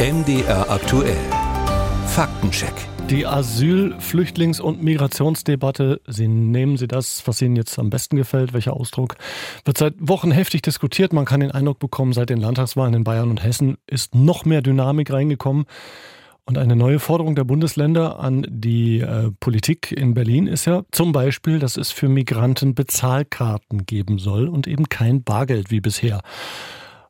MDR aktuell. Faktencheck. Die Asyl-, Flüchtlings- und Migrationsdebatte, Sie nehmen Sie das, was Ihnen jetzt am besten gefällt, welcher Ausdruck, wird seit Wochen heftig diskutiert. Man kann den Eindruck bekommen, seit den Landtagswahlen in Bayern und Hessen ist noch mehr Dynamik reingekommen. Und eine neue Forderung der Bundesländer an die äh, Politik in Berlin ist ja zum Beispiel, dass es für Migranten Bezahlkarten geben soll und eben kein Bargeld wie bisher.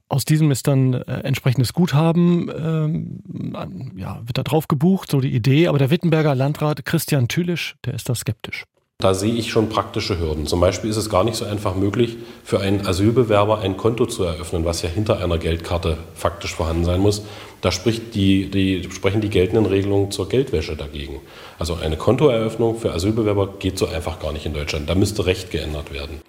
Aus diesem ist dann äh, entsprechendes Guthaben, ähm, ja, wird da drauf gebucht, so die Idee. Aber der Wittenberger Landrat Christian Thülisch, der ist da skeptisch. Da sehe ich schon praktische Hürden. Zum Beispiel ist es gar nicht so einfach möglich, für einen Asylbewerber ein Konto zu eröffnen, was ja hinter einer Geldkarte faktisch vorhanden sein muss. Da spricht die, die, sprechen die geltenden Regelungen zur Geldwäsche dagegen. Also eine Kontoeröffnung für Asylbewerber geht so einfach gar nicht in Deutschland. Da müsste Recht geändert werden.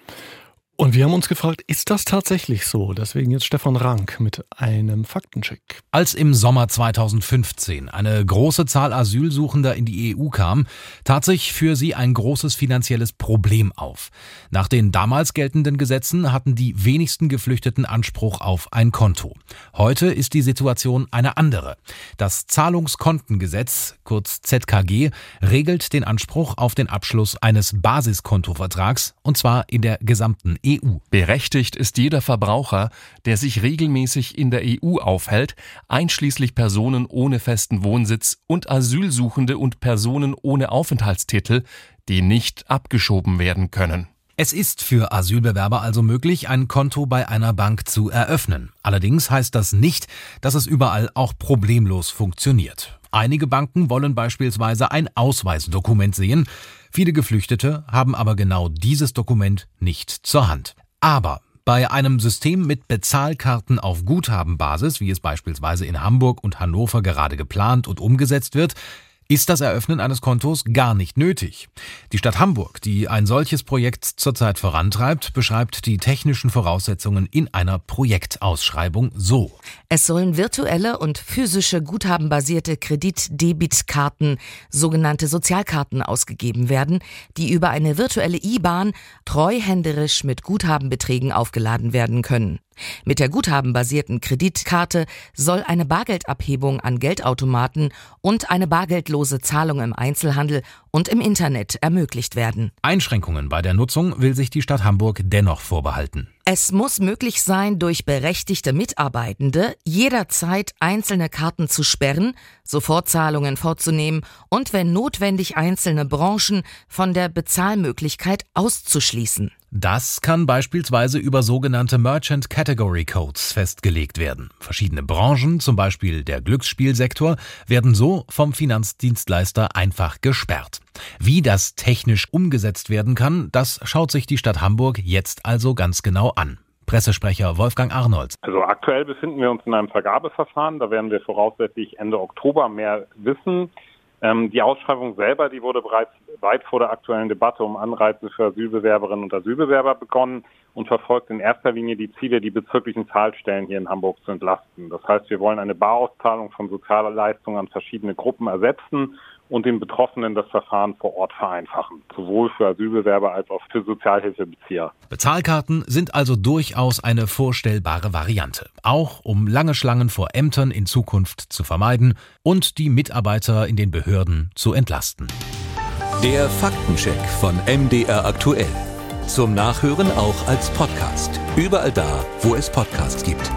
Und wir haben uns gefragt, ist das tatsächlich so? Deswegen jetzt Stefan Rank mit einem Faktencheck. Als im Sommer 2015 eine große Zahl Asylsuchender in die EU kam, tat sich für sie ein großes finanzielles Problem auf. Nach den damals geltenden Gesetzen hatten die wenigsten Geflüchteten Anspruch auf ein Konto. Heute ist die Situation eine andere. Das Zahlungskontengesetz, kurz ZKG, regelt den Anspruch auf den Abschluss eines Basiskontovertrags, und zwar in der gesamten. Berechtigt ist jeder Verbraucher, der sich regelmäßig in der EU aufhält, einschließlich Personen ohne festen Wohnsitz und Asylsuchende und Personen ohne Aufenthaltstitel, die nicht abgeschoben werden können. Es ist für Asylbewerber also möglich, ein Konto bei einer Bank zu eröffnen. Allerdings heißt das nicht, dass es überall auch problemlos funktioniert. Einige Banken wollen beispielsweise ein Ausweisdokument sehen, viele Geflüchtete haben aber genau dieses Dokument nicht zur Hand. Aber bei einem System mit Bezahlkarten auf Guthabenbasis, wie es beispielsweise in Hamburg und Hannover gerade geplant und umgesetzt wird, ist das Eröffnen eines Kontos gar nicht nötig. Die Stadt Hamburg, die ein solches Projekt zurzeit vorantreibt, beschreibt die technischen Voraussetzungen in einer Projektausschreibung so. Es sollen virtuelle und physische guthabenbasierte Kreditdebitkarten, sogenannte Sozialkarten ausgegeben werden, die über eine virtuelle IBAN treuhänderisch mit Guthabenbeträgen aufgeladen werden können. Mit der guthabenbasierten Kreditkarte soll eine Bargeldabhebung an Geldautomaten und eine bargeldlose Zahlung im Einzelhandel und im Internet ermöglicht werden. Einschränkungen bei der Nutzung will sich die Stadt Hamburg dennoch vorbehalten. Es muss möglich sein, durch berechtigte Mitarbeitende jederzeit einzelne Karten zu sperren, Sofortzahlungen vorzunehmen und wenn notwendig einzelne Branchen von der Bezahlmöglichkeit auszuschließen. Das kann beispielsweise über sogenannte Merchant Category Codes festgelegt werden. Verschiedene Branchen, zum Beispiel der Glücksspielsektor, werden so vom Finanzdienstleister einfach gesperrt. Wie das technisch umgesetzt werden kann, das schaut sich die Stadt Hamburg jetzt also ganz genau an. Pressesprecher Wolfgang Arnolds. Also aktuell befinden wir uns in einem Vergabeverfahren. Da werden wir voraussichtlich Ende Oktober mehr wissen. Ähm, die Ausschreibung selber, die wurde bereits weit vor der aktuellen Debatte um Anreize für Asylbewerberinnen und Asylbewerber begonnen und verfolgt in erster Linie die Ziele, die bezirklichen Zahlstellen hier in Hamburg zu entlasten. Das heißt, wir wollen eine Barauszahlung von Sozialleistungen an verschiedene Gruppen ersetzen und den Betroffenen das Verfahren vor Ort vereinfachen, sowohl für Asylbewerber als auch für Sozialhilfebezieher. Bezahlkarten sind also durchaus eine vorstellbare Variante, auch um lange Schlangen vor Ämtern in Zukunft zu vermeiden und die Mitarbeiter in den Behörden zu entlasten. Der Faktencheck von MDR aktuell. Zum Nachhören auch als Podcast. Überall da, wo es Podcasts gibt.